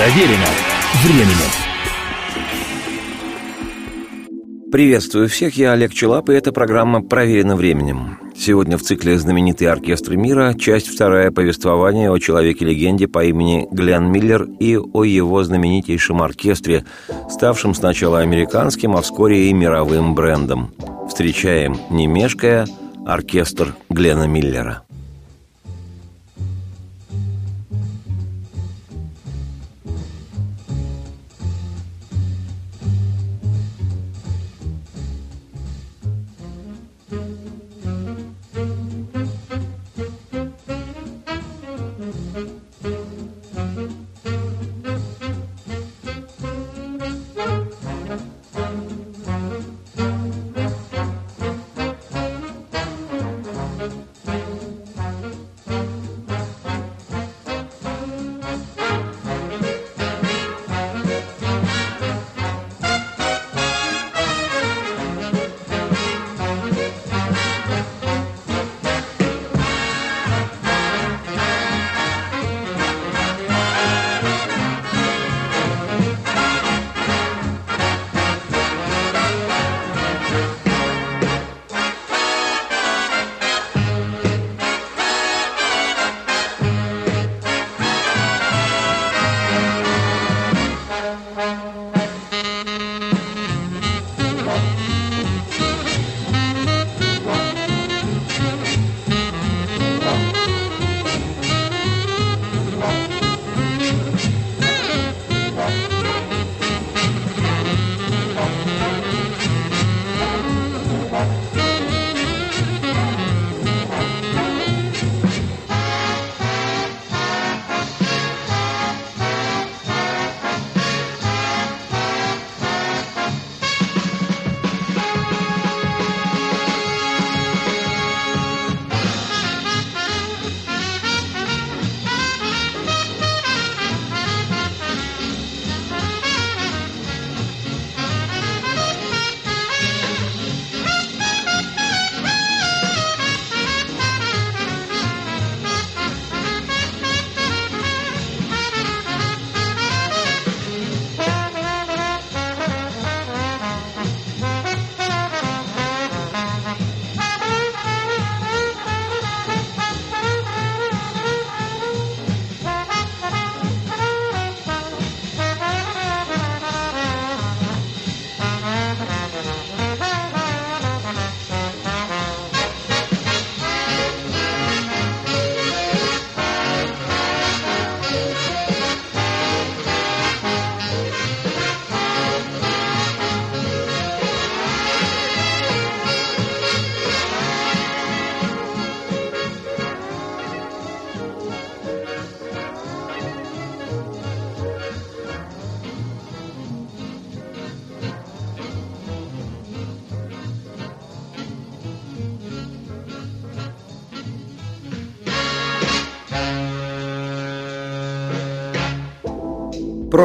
Проверено временем. Приветствую всех, я Олег Челап, и эта программа «Проверено временем». Сегодня в цикле «Знаменитые оркестры мира» часть вторая повествования о человеке-легенде по имени Глен Миллер и о его знаменитейшем оркестре, ставшем сначала американским, а вскоре и мировым брендом. Встречаем, не мешкая, оркестр Глена Миллера.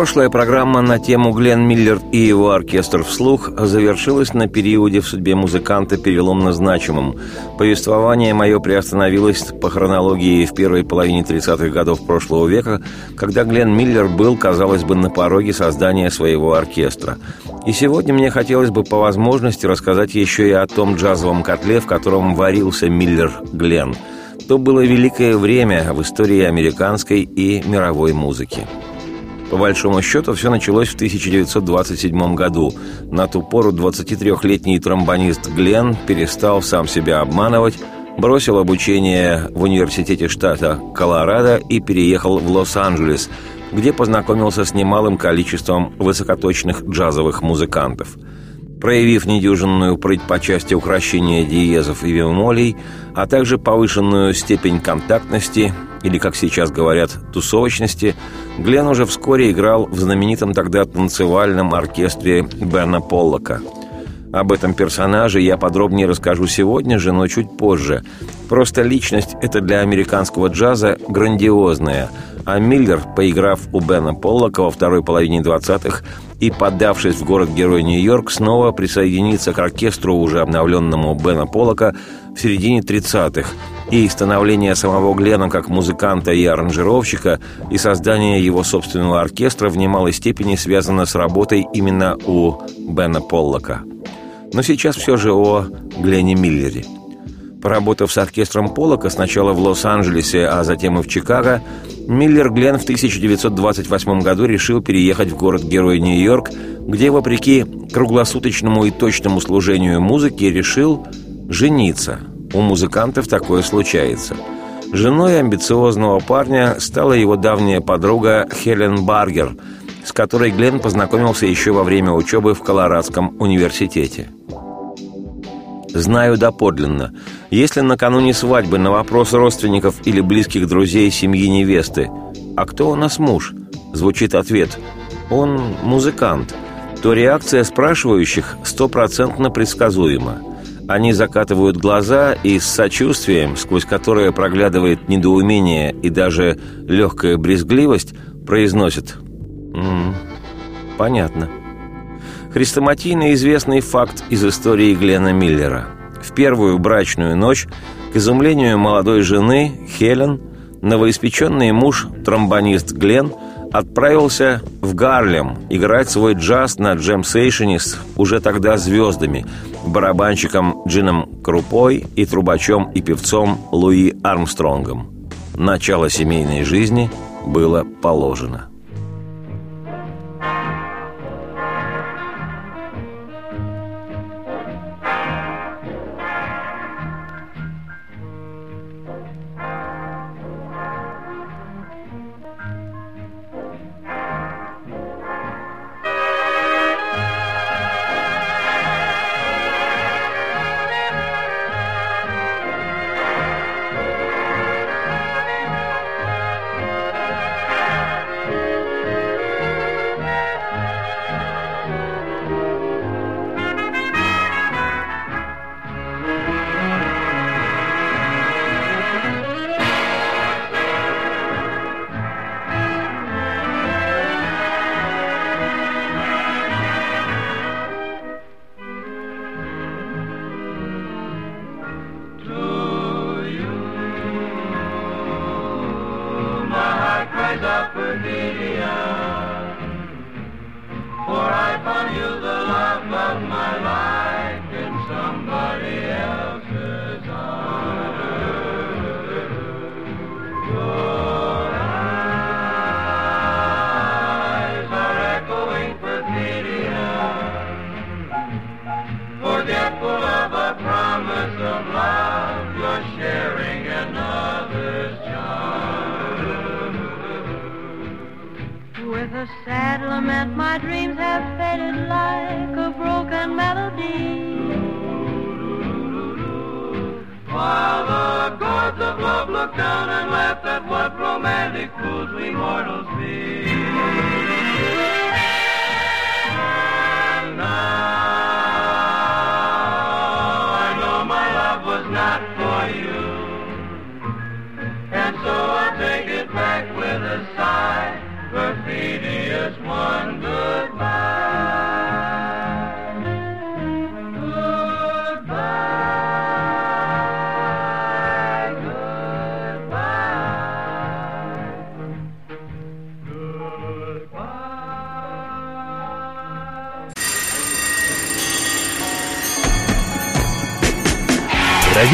Прошлая программа на тему Глен Миллер и его оркестр вслух завершилась на периоде в судьбе музыканта переломно значимым. Повествование мое приостановилось по хронологии в первой половине 30-х годов прошлого века, когда Глен Миллер был, казалось бы, на пороге создания своего оркестра. И сегодня мне хотелось бы по возможности рассказать еще и о том джазовом котле, в котором варился Миллер Глен. То было великое время в истории американской и мировой музыки. По большому счету, все началось в 1927 году. На ту пору 23-летний тромбонист Глен перестал сам себя обманывать, бросил обучение в университете штата Колорадо и переехал в Лос-Анджелес, где познакомился с немалым количеством высокоточных джазовых музыкантов – проявив недюжинную прыть по части украшения диезов и бемолей, а также повышенную степень контактности, или, как сейчас говорят, тусовочности, Глен уже вскоре играл в знаменитом тогда танцевальном оркестре Бена Поллока. Об этом персонаже я подробнее расскажу сегодня же, но чуть позже. Просто личность это для американского джаза грандиозная – а Миллер, поиграв у Бена Поллока во второй половине 20-х и поддавшись в город-герой Нью-Йорк, снова присоединится к оркестру уже обновленному Бена Поллока в середине 30-х, и становление самого Глена как музыканта и аранжировщика, и создание его собственного оркестра в немалой степени связано с работой именно у Бена Поллока. Но сейчас все же о Глене Миллере. Поработав с оркестром Поллока сначала в Лос-Анджелесе, а затем и в Чикаго, Миллер Глен в 1928 году решил переехать в город-герой Нью-Йорк, где, вопреки круглосуточному и точному служению музыки, решил жениться – у музыкантов такое случается. Женой амбициозного парня стала его давняя подруга Хелен Баргер, с которой Глен познакомился еще во время учебы в Колорадском университете. Знаю доподлинно, если накануне свадьбы на вопрос родственников или близких друзей семьи невесты «А кто у нас муж?» звучит ответ «Он музыкант», то реакция спрашивающих стопроцентно предсказуема – они закатывают глаза и с сочувствием, сквозь которое проглядывает недоумение и даже легкая брезгливость, произносят «М «Понятно». Хрестоматийно известный факт из истории Глена Миллера. В первую брачную ночь, к изумлению молодой жены, Хелен, новоиспеченный муж, тромбонист Глен – отправился в Гарлем играть свой джаз на джем-сейшене с уже тогда звездами, барабанщиком Джином Крупой и трубачом и певцом Луи Армстронгом. Начало семейной жизни было положено.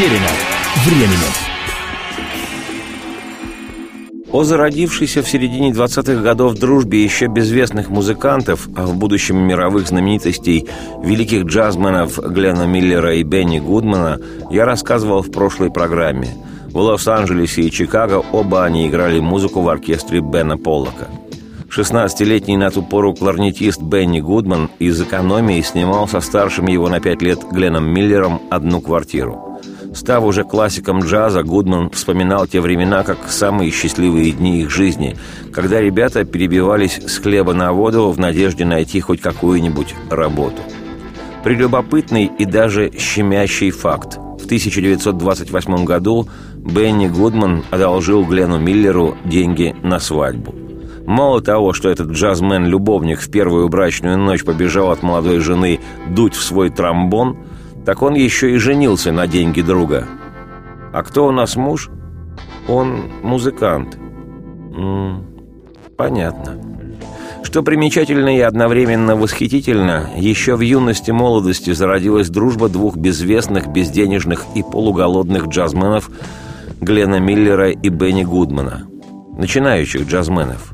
Проверено временем. О зародившейся в середине 20-х годов дружбе еще безвестных музыкантов, а в будущем мировых знаменитостей великих джазменов Глена Миллера и Бенни Гудмана я рассказывал в прошлой программе. В Лос-Анджелесе и Чикаго оба они играли музыку в оркестре Бена Поллока – 16-летний на ту пору кларнетист Бенни Гудман из экономии снимал со старшим его на пять лет Гленном Миллером одну квартиру. Став уже классиком джаза, Гудман вспоминал те времена как самые счастливые дни их жизни, когда ребята перебивались с хлеба на воду в надежде найти хоть какую-нибудь работу. Прелюбопытный и даже щемящий факт. В 1928 году Бенни Гудман одолжил Глену Миллеру деньги на свадьбу. Мало того, что этот джазмен-любовник в первую брачную ночь побежал от молодой жены дуть в свой тромбон, так он еще и женился на деньги друга. А кто у нас муж? Он музыкант. М -м, понятно. Что примечательно и одновременно восхитительно, еще в юности молодости зародилась дружба двух безвестных, безденежных и полуголодных джазменов Глена Миллера и Бенни Гудмана, начинающих джазменов.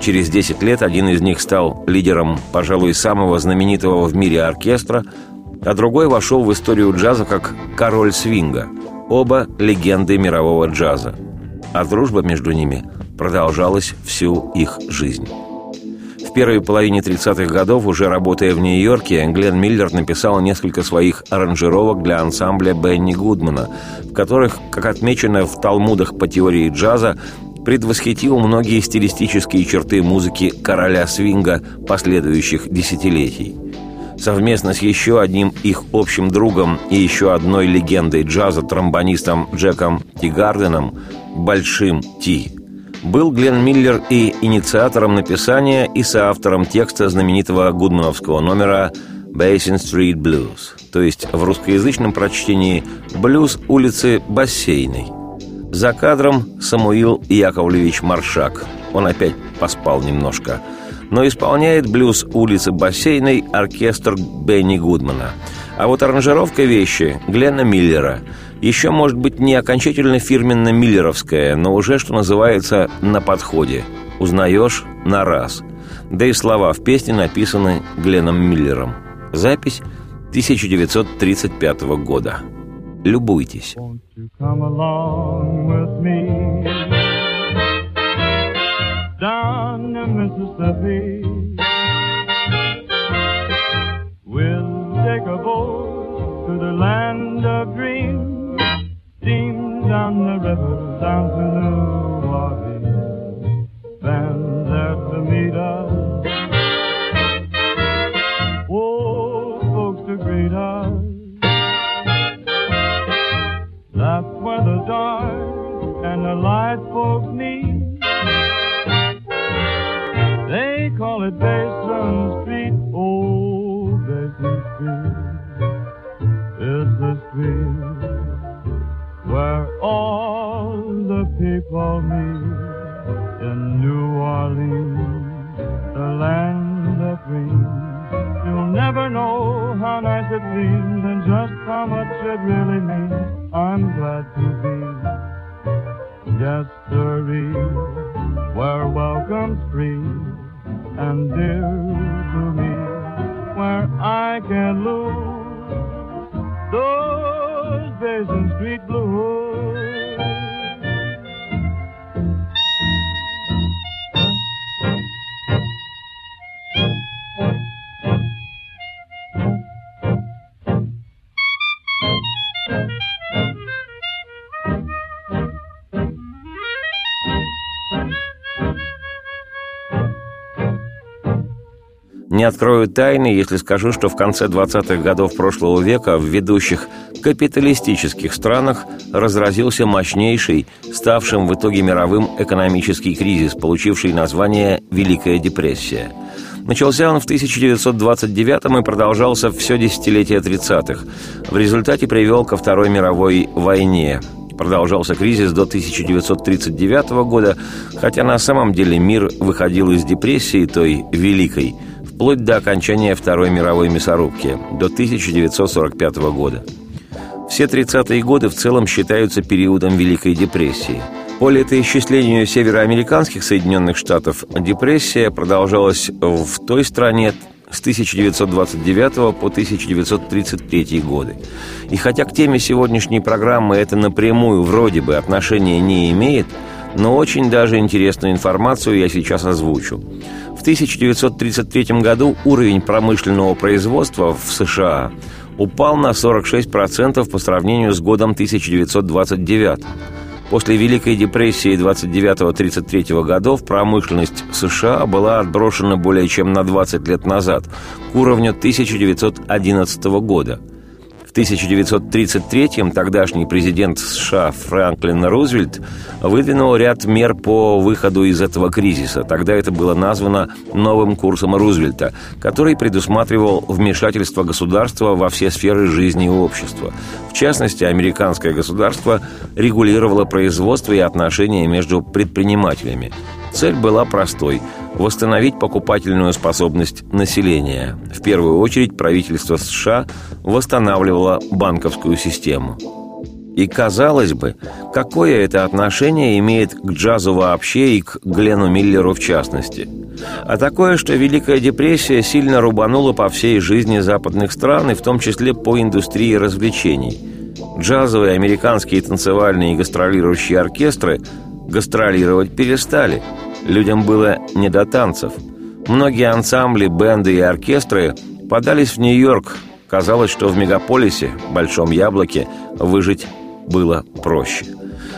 Через 10 лет один из них стал лидером, пожалуй, самого знаменитого в мире оркестра, а другой вошел в историю джаза как «король свинга», оба легенды мирового джаза. А дружба между ними продолжалась всю их жизнь. В первой половине 30-х годов, уже работая в Нью-Йорке, Глен Миллер написал несколько своих аранжировок для ансамбля Бенни Гудмана, в которых, как отмечено в талмудах по теории джаза, предвосхитил многие стилистические черты музыки короля свинга последующих десятилетий. Совместно с еще одним их общим другом и еще одной легендой джаза, тромбонистом Джеком Тигарденом, Большим Ти, был Глен Миллер и инициатором написания и соавтором текста знаменитого гудмановского номера «Basin Street Blues», то есть в русскоязычном прочтении «Блюз улицы Бассейной». За кадром Самуил Яковлевич Маршак. Он опять поспал немножко. Но исполняет блюз улицы Бассейной оркестр Бенни Гудмана. А вот аранжировка вещи Глена Миллера – еще, может быть, не окончательно фирменно-миллеровская, но уже, что называется, на подходе. Узнаешь на раз. Да и слова в песне написаны Гленом Миллером. Запись 1935 года. Любуйтесь. Down the Mississippi, we'll take a boat to the land of dreams. steam down the river down to New solid basin's feet. Открою тайны, если скажу, что в конце 20-х годов прошлого века в ведущих капиталистических странах разразился мощнейший, ставшим в итоге мировым экономический кризис, получивший название «Великая депрессия». Начался он в 1929 и продолжался все десятилетие 30-х. В результате привел ко Второй мировой войне. Продолжался кризис до 1939 года, хотя на самом деле мир выходил из депрессии той великой – вплоть до окончания Второй мировой мясорубки, до 1945 года. Все 30-е годы в целом считаются периодом Великой депрессии. По летоисчислению североамериканских Соединенных Штатов депрессия продолжалась в той стране с 1929 по 1933 годы. И хотя к теме сегодняшней программы это напрямую вроде бы отношения не имеет, но очень даже интересную информацию я сейчас озвучу. В 1933 году уровень промышленного производства в США упал на 46% по сравнению с годом 1929. После Великой депрессии 29-33 годов промышленность США была отброшена более чем на 20 лет назад, к уровню 1911 года – 1933-м тогдашний президент США Франклин Рузвельт выдвинул ряд мер по выходу из этого кризиса. Тогда это было названо новым курсом Рузвельта, который предусматривал вмешательство государства во все сферы жизни и общества. В частности, американское государство регулировало производство и отношения между предпринимателями. Цель была простой – восстановить покупательную способность населения. В первую очередь правительство США восстанавливало банковскую систему. И казалось бы, какое это отношение имеет к джазу вообще и к Глену Миллеру в частности? А такое, что Великая депрессия сильно рубанула по всей жизни западных стран, и в том числе по индустрии развлечений. Джазовые американские танцевальные и гастролирующие оркестры гастролировать перестали – Людям было не до танцев. Многие ансамбли, бенды и оркестры подались в Нью-Йорк. Казалось, что в мегаполисе, Большом Яблоке, выжить было проще.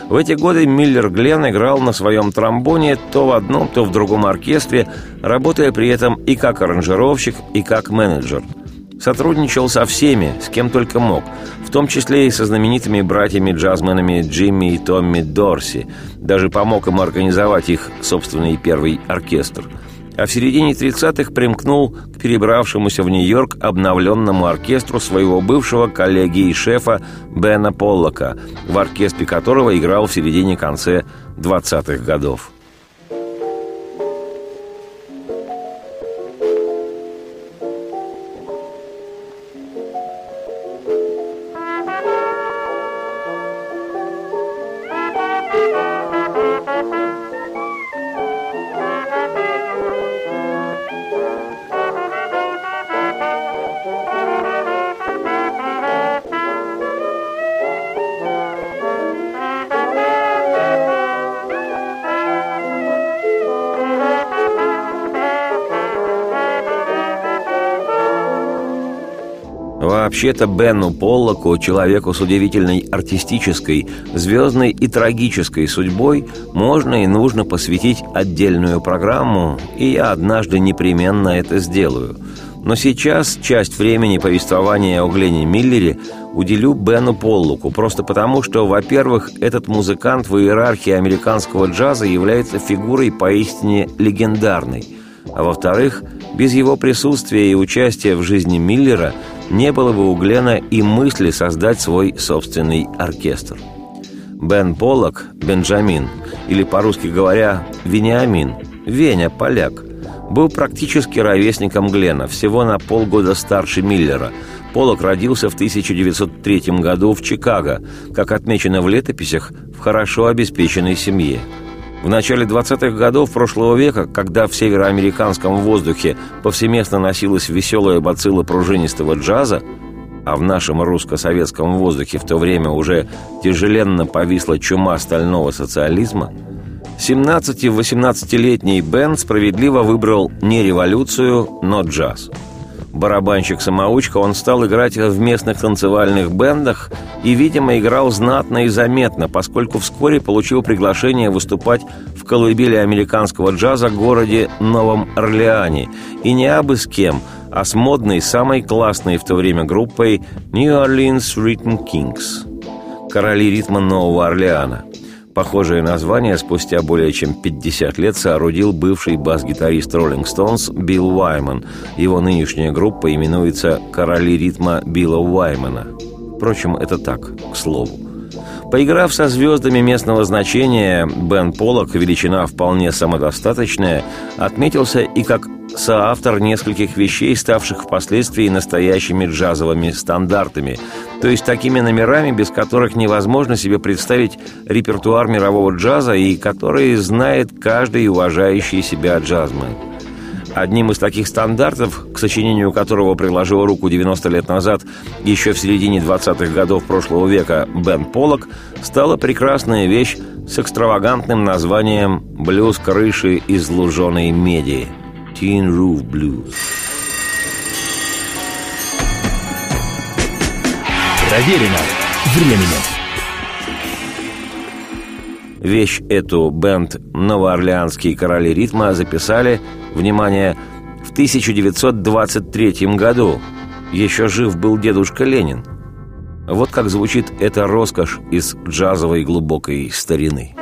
В эти годы Миллер Глен играл на своем тромбоне то в одном, то в другом оркестре, работая при этом и как аранжировщик, и как менеджер – Сотрудничал со всеми, с кем только мог, в том числе и со знаменитыми братьями-джазменами Джимми и Томми Дорси. Даже помог им организовать их собственный первый оркестр. А в середине 30-х примкнул к перебравшемуся в Нью-Йорк обновленному оркестру своего бывшего коллеги и шефа Бена Поллока, в оркестре которого играл в середине-конце 20-х годов. Вообще-то Бену Поллоку, человеку с удивительной артистической, звездной и трагической судьбой, можно и нужно посвятить отдельную программу, и я однажды непременно это сделаю. Но сейчас часть времени повествования о Глене Миллере уделю Бену Поллоку, просто потому, что, во-первых, этот музыкант в иерархии американского джаза является фигурой поистине легендарной, а во-вторых, без его присутствия и участия в жизни Миллера – не было бы у Глена и мысли создать свой собственный оркестр. Бен Поллок, Бенджамин, или, по-русски говоря, Вениамин, Веня, поляк, был практически ровесником Глена, всего на полгода старше Миллера. Поллок родился в 1903 году в Чикаго, как отмечено в летописях, в хорошо обеспеченной семье – в начале 20-х годов прошлого века, когда в североамериканском воздухе повсеместно носилась веселая бацилла пружинистого джаза, а в нашем русско-советском воздухе в то время уже тяжеленно повисла чума стального социализма, 17-18-летний Бен справедливо выбрал не революцию, но джаз – барабанщик-самоучка, он стал играть в местных танцевальных бендах и, видимо, играл знатно и заметно, поскольку вскоре получил приглашение выступать в колыбели американского джаза в городе Новом Орлеане. И не абы с кем, а с модной, самой классной в то время группой New Orleans Rhythm Kings – короли ритма Нового Орлеана – Похожее название спустя более чем 50 лет соорудил бывший бас-гитарист Rolling Stones Билл Уайман. Его нынешняя группа именуется «Короли ритма Билла Уаймана». Впрочем, это так, к слову. Поиграв со звездами местного значения, Бен Поллок, величина вполне самодостаточная, отметился и как соавтор нескольких вещей, ставших впоследствии настоящими джазовыми стандартами, то есть такими номерами, без которых невозможно себе представить репертуар мирового джаза и которые знает каждый уважающий себя джазмен. Одним из таких стандартов, к сочинению которого приложил руку 90 лет назад, еще в середине 20-х годов прошлого века, Бен Поллок, стала прекрасная вещь с экстравагантным названием «Блюз крыши из луженой меди» – «Tin Roof Blues». Проверено временем. Вещь эту бенд «Новоорлеанские короли ритма» записали, внимание, в 1923 году. Еще жив был дедушка Ленин. Вот как звучит эта роскошь из джазовой глубокой старины.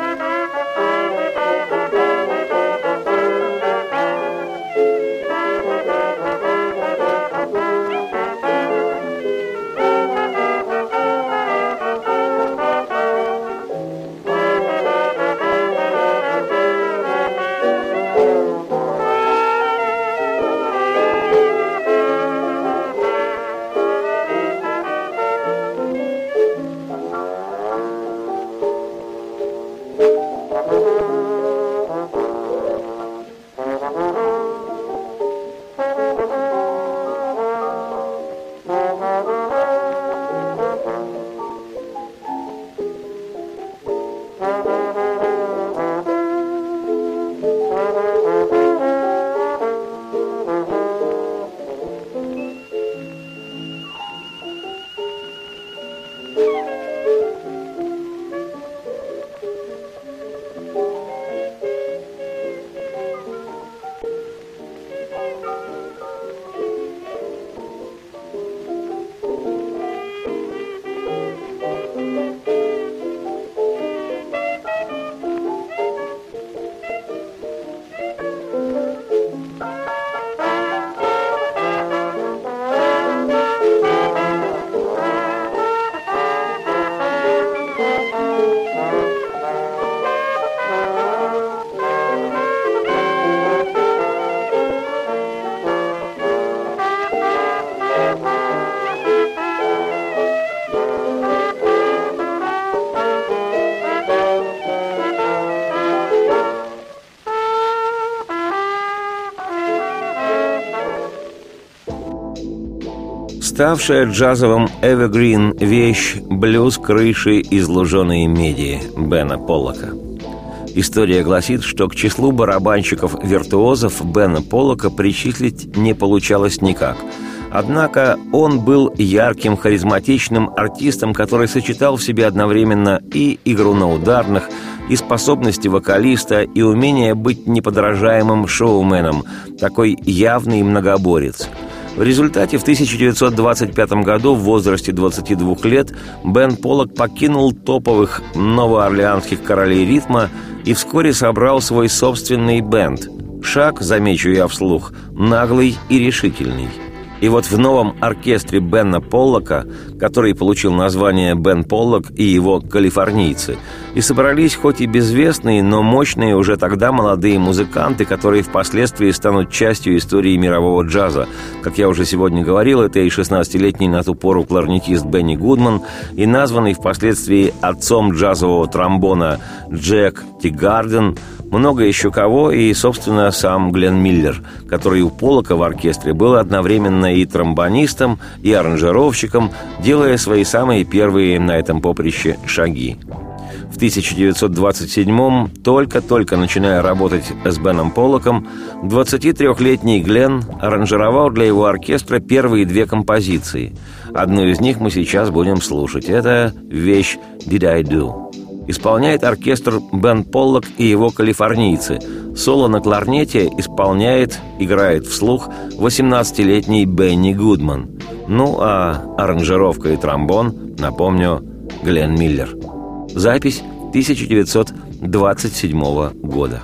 Ставшая джазовым эвергрин вещь «Блюз крыши из луженой меди» Бена Поллока. История гласит, что к числу барабанщиков-виртуозов Бена Поллока причислить не получалось никак. Однако он был ярким, харизматичным артистом, который сочетал в себе одновременно и игру на ударных, и способности вокалиста, и умение быть неподражаемым шоуменом, такой явный многоборец – в результате в 1925 году в возрасте 22 лет Бен Поллок покинул топовых новоорлеанских королей ритма и вскоре собрал свой собственный бенд. Шаг, замечу я вслух, наглый и решительный – и вот в новом оркестре Бена Поллока, который получил название Бен Поллок и его «Калифорнийцы», и собрались хоть и безвестные, но мощные уже тогда молодые музыканты, которые впоследствии станут частью истории мирового джаза. Как я уже сегодня говорил, это и 16-летний на ту пору кларнетист Бенни Гудман, и названный впоследствии отцом джазового тромбона Джек Тигарден – много еще кого, и, собственно, сам Глен Миллер, который у Полока в оркестре был одновременно и тромбонистом, и аранжировщиком, делая свои самые первые на этом поприще шаги. В 1927-м, только-только начиная работать с Беном Поллоком, 23-летний Глен аранжировал для его оркестра первые две композиции. Одну из них мы сейчас будем слушать. Это вещь «Did I Do?» Исполняет оркестр Бен Поллок и его калифорнийцы. Соло на кларнете исполняет, играет вслух 18-летний Бенни Гудман. Ну а аранжировка и тромбон, напомню, Глен Миллер. Запись 1927 года.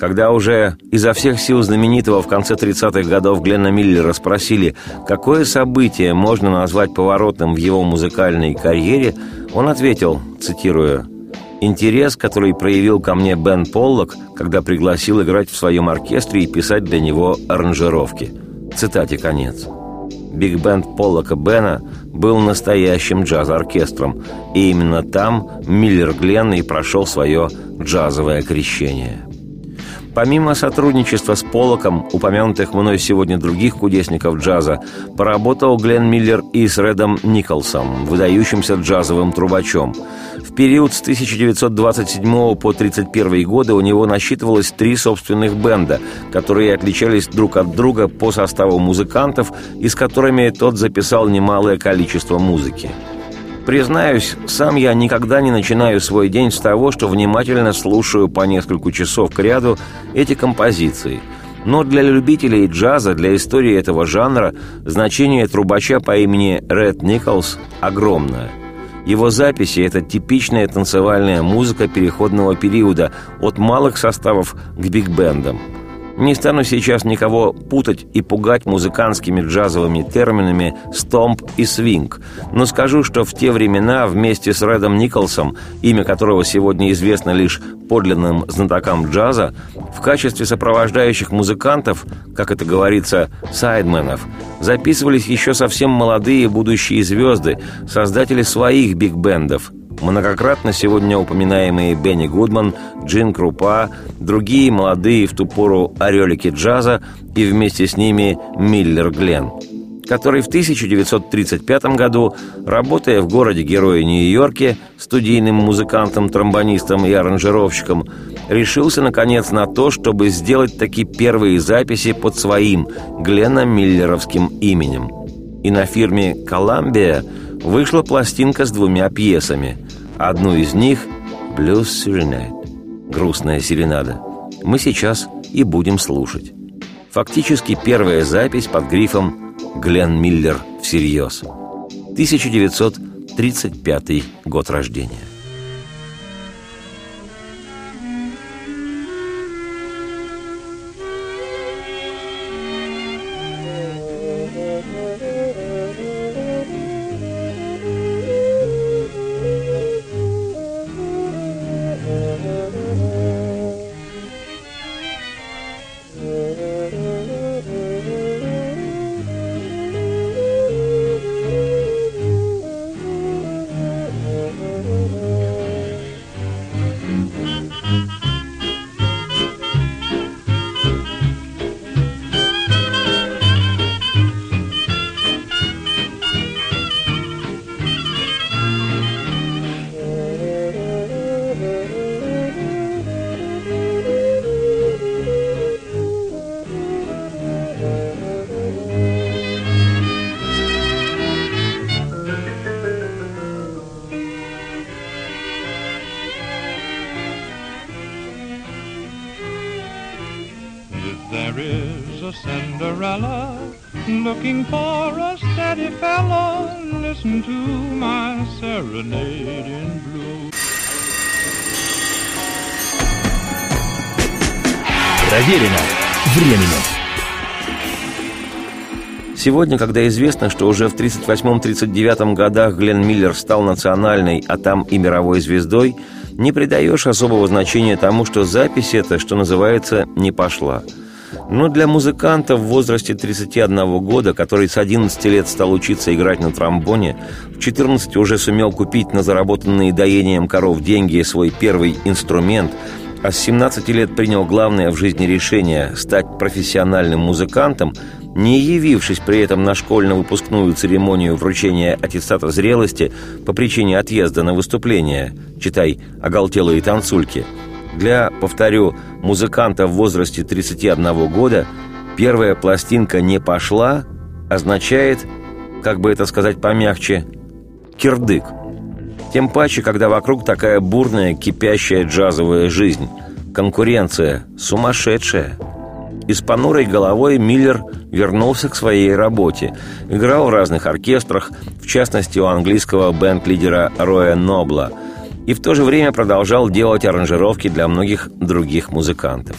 Когда уже изо всех сил знаменитого в конце 30-х годов Гленна Миллера спросили, какое событие можно назвать поворотным в его музыкальной карьере, он ответил, цитируя, «Интерес, который проявил ко мне Бен Поллок, когда пригласил играть в своем оркестре и писать для него аранжировки». Цитате конец. Биг-бенд Поллока Бена был настоящим джаз-оркестром, и именно там Миллер Гленн и прошел свое джазовое крещение – Помимо сотрудничества с Полоком, упомянутых мной сегодня других кудесников джаза, поработал Глен Миллер и с Редом Николсом, выдающимся джазовым трубачом. В период с 1927 по 1931 годы у него насчитывалось три собственных бенда, которые отличались друг от друга по составу музыкантов и с которыми тот записал немалое количество музыки. Признаюсь, сам я никогда не начинаю свой день с того, что внимательно слушаю по несколько часов к ряду эти композиции. Но для любителей джаза, для истории этого жанра, значение трубача по имени Ред Николс огромное. Его записи – это типичная танцевальная музыка переходного периода от малых составов к биг-бендам – не стану сейчас никого путать и пугать музыкантскими джазовыми терминами «стомп» и «свинг», но скажу, что в те времена вместе с Редом Николсом, имя которого сегодня известно лишь подлинным знатокам джаза, в качестве сопровождающих музыкантов, как это говорится, сайдменов, записывались еще совсем молодые будущие звезды, создатели своих биг-бендов – Многократно сегодня упоминаемые Бенни Гудман, Джин Крупа, другие молодые в ту пору орелики джаза и вместе с ними Миллер Глен, который в 1935 году, работая в городе-герое Нью-Йорке, студийным музыкантом, тромбонистом и аранжировщиком, решился, наконец, на то, чтобы сделать такие первые записи под своим Глена Миллеровским именем. И на фирме «Коламбия» вышла пластинка с двумя пьесами. Одну из них «Blues Serenade» — «Грустная серенада». Мы сейчас и будем слушать. Фактически первая запись под грифом «Глен Миллер всерьез». 1935 год рождения. Проверено временем. Сегодня, когда известно, что уже в 1938-1939 годах Глен Миллер стал национальной, а там и мировой звездой, не придаешь особого значения тому, что запись эта, что называется, не пошла. Но для музыканта в возрасте 31 года, который с 11 лет стал учиться играть на тромбоне, в 14 уже сумел купить на заработанные доением коров деньги свой первый инструмент – а с 17 лет принял главное в жизни решение стать профессиональным музыкантом, не явившись при этом на школьно-выпускную церемонию вручения аттестата зрелости по причине отъезда на выступление, читай «Оголтелые танцульки», для, повторю, музыканта в возрасте 31 года первая пластинка «не пошла» означает, как бы это сказать помягче, кирдык – тем паче, когда вокруг такая бурная, кипящая джазовая жизнь. Конкуренция сумасшедшая. И с понурой головой Миллер вернулся к своей работе. Играл в разных оркестрах, в частности у английского бенд-лидера Роя Нобла. И в то же время продолжал делать аранжировки для многих других музыкантов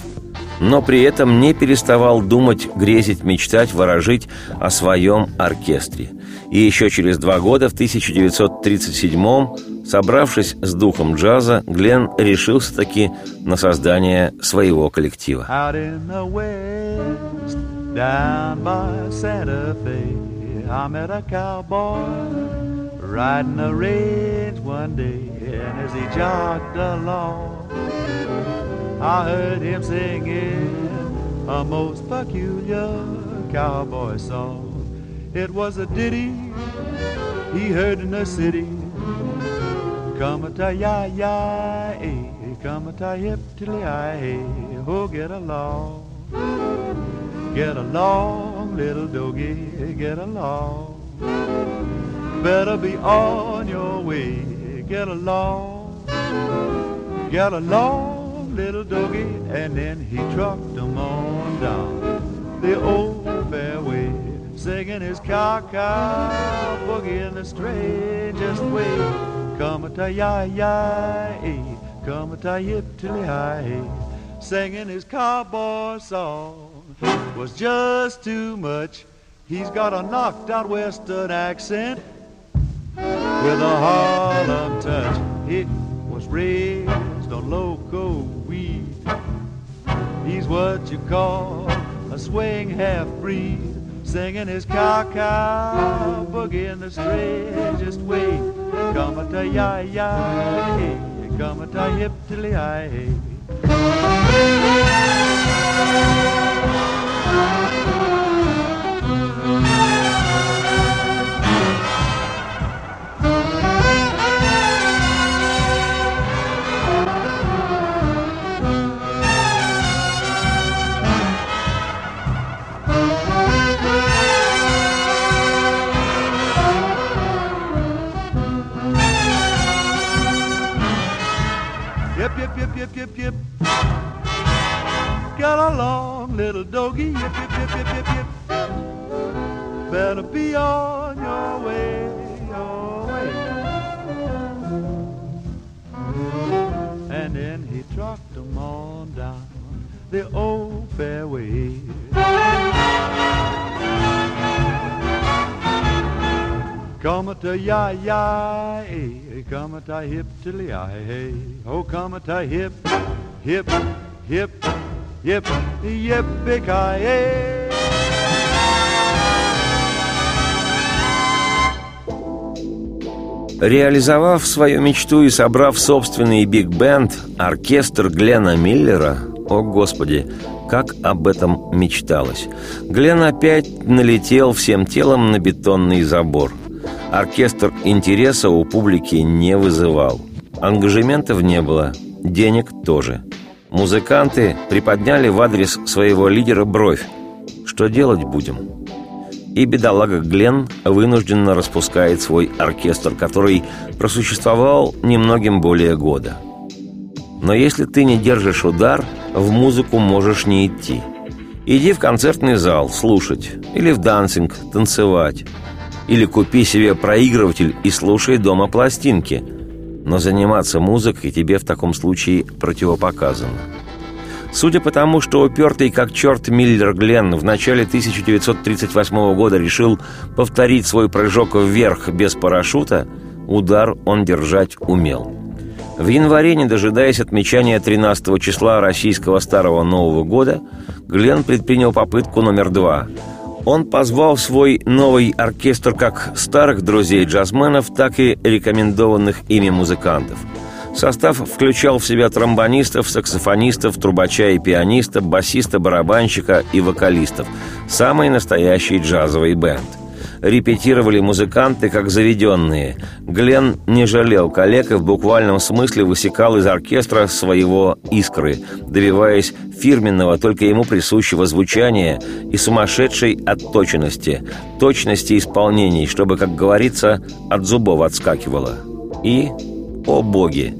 но при этом не переставал думать, грезить, мечтать, ворожить о своем оркестре. И еще через два года, в 1937-м, собравшись с духом джаза, Глен решился таки на создание своего коллектива. I heard him singing a most peculiar cowboy song. It was a ditty he heard in the city. Come a ya ya, eh, eh come a ta hip tilly I, oh get along, get along, little doggy, eh, get along. Better be on your way, get along, get along little doggy, and then he trucked them on down the old singing his cow-cow boogie in the strangest way. Come a ta ya ya, eh. come a ta yip tilly hi, singing his cowboy song was just too much. He's got a knocked out western accent with a Harlem touch. It was raised on loco weed. He's what you call a swing half-breed, singing his cow-cow boogie in the strangest way. Come a ta ya ya, hey, come a hip tilly hey. Yip, yip, yip. Get along, little doggy, yip, yip, yip, yip, yip, yip. Better be on your way, your way. And then he trucked them on down the old fairway. Come to ya ya, eh, come to hip till ya hey. Oh, come to hip, hip, hip, hip, yip, big Реализовав свою мечту и собрав собственный биг-бенд, оркестр Глена Миллера, о господи, как об этом мечталось. Глен опять налетел всем телом на бетонный забор – Оркестр интереса у публики не вызывал. Ангажементов не было, денег тоже. Музыканты приподняли в адрес своего лидера бровь. Что делать будем? И бедолага Глен вынужденно распускает свой оркестр, который просуществовал немногим более года. Но если ты не держишь удар, в музыку можешь не идти – Иди в концертный зал слушать, или в дансинг танцевать, или купи себе проигрыватель и слушай дома пластинки. Но заниматься музыкой тебе в таком случае противопоказано. Судя по тому, что упертый как черт Миллер Гленн в начале 1938 года решил повторить свой прыжок вверх без парашюта, удар он держать умел. В январе, не дожидаясь отмечания 13 числа российского Старого Нового года, Глен предпринял попытку номер два. Он позвал свой новый оркестр как старых друзей-джазменов, так и рекомендованных ими музыкантов. Состав включал в себя тромбонистов, саксофонистов, трубача и пианиста, басиста, барабанщика и вокалистов. Самый настоящий джазовый бенд – репетировали музыканты как заведенные. Глен не жалел коллег и в буквальном смысле высекал из оркестра своего искры, добиваясь фирменного, только ему присущего звучания и сумасшедшей отточенности, точности исполнений, чтобы, как говорится, от зубов отскакивало. И, о боги,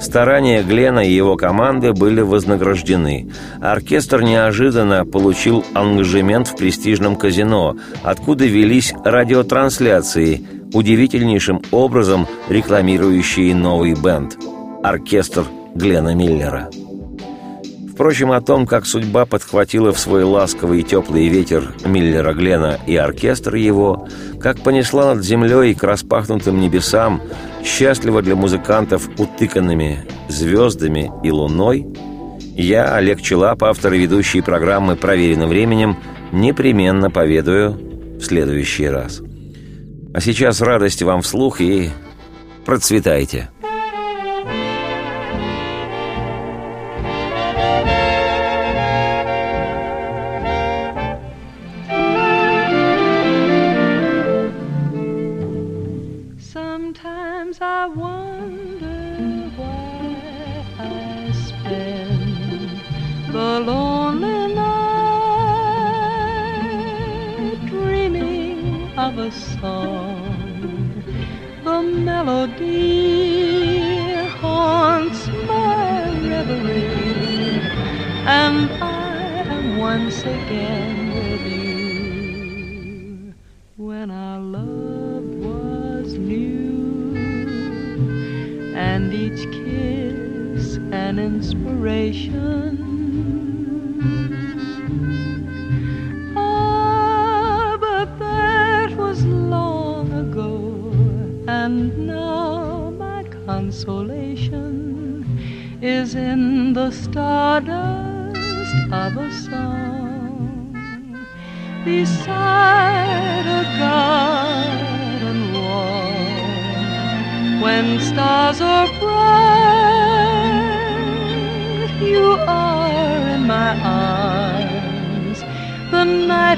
Старания Глена и его команды были вознаграждены. Оркестр неожиданно получил ангажемент в престижном казино, откуда велись радиотрансляции, удивительнейшим образом рекламирующие новый бенд – оркестр Глена Миллера. Впрочем, о том, как судьба подхватила в свой ласковый и теплый ветер Миллера Глена и оркестр его, как понесла над землей к распахнутым небесам, счастливо для музыкантов утыканными звездами и луной, я, Олег Челап, автор и ведущий программы «Проверенным временем», непременно поведаю в следующий раз. А сейчас радости вам вслух и процветайте! When stars are bright. You are in my arms. The nightingale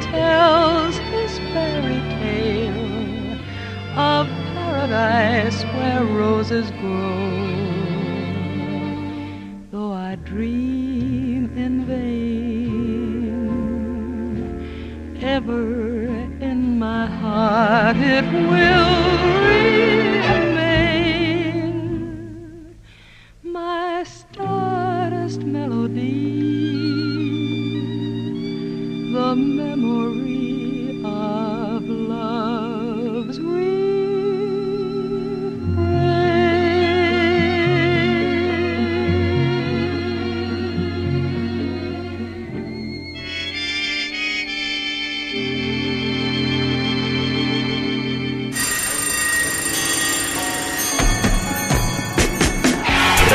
tells his fairy tale of paradise where roses grow. Though I dream in vain, ever but it will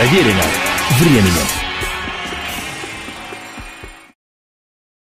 Проверено временем.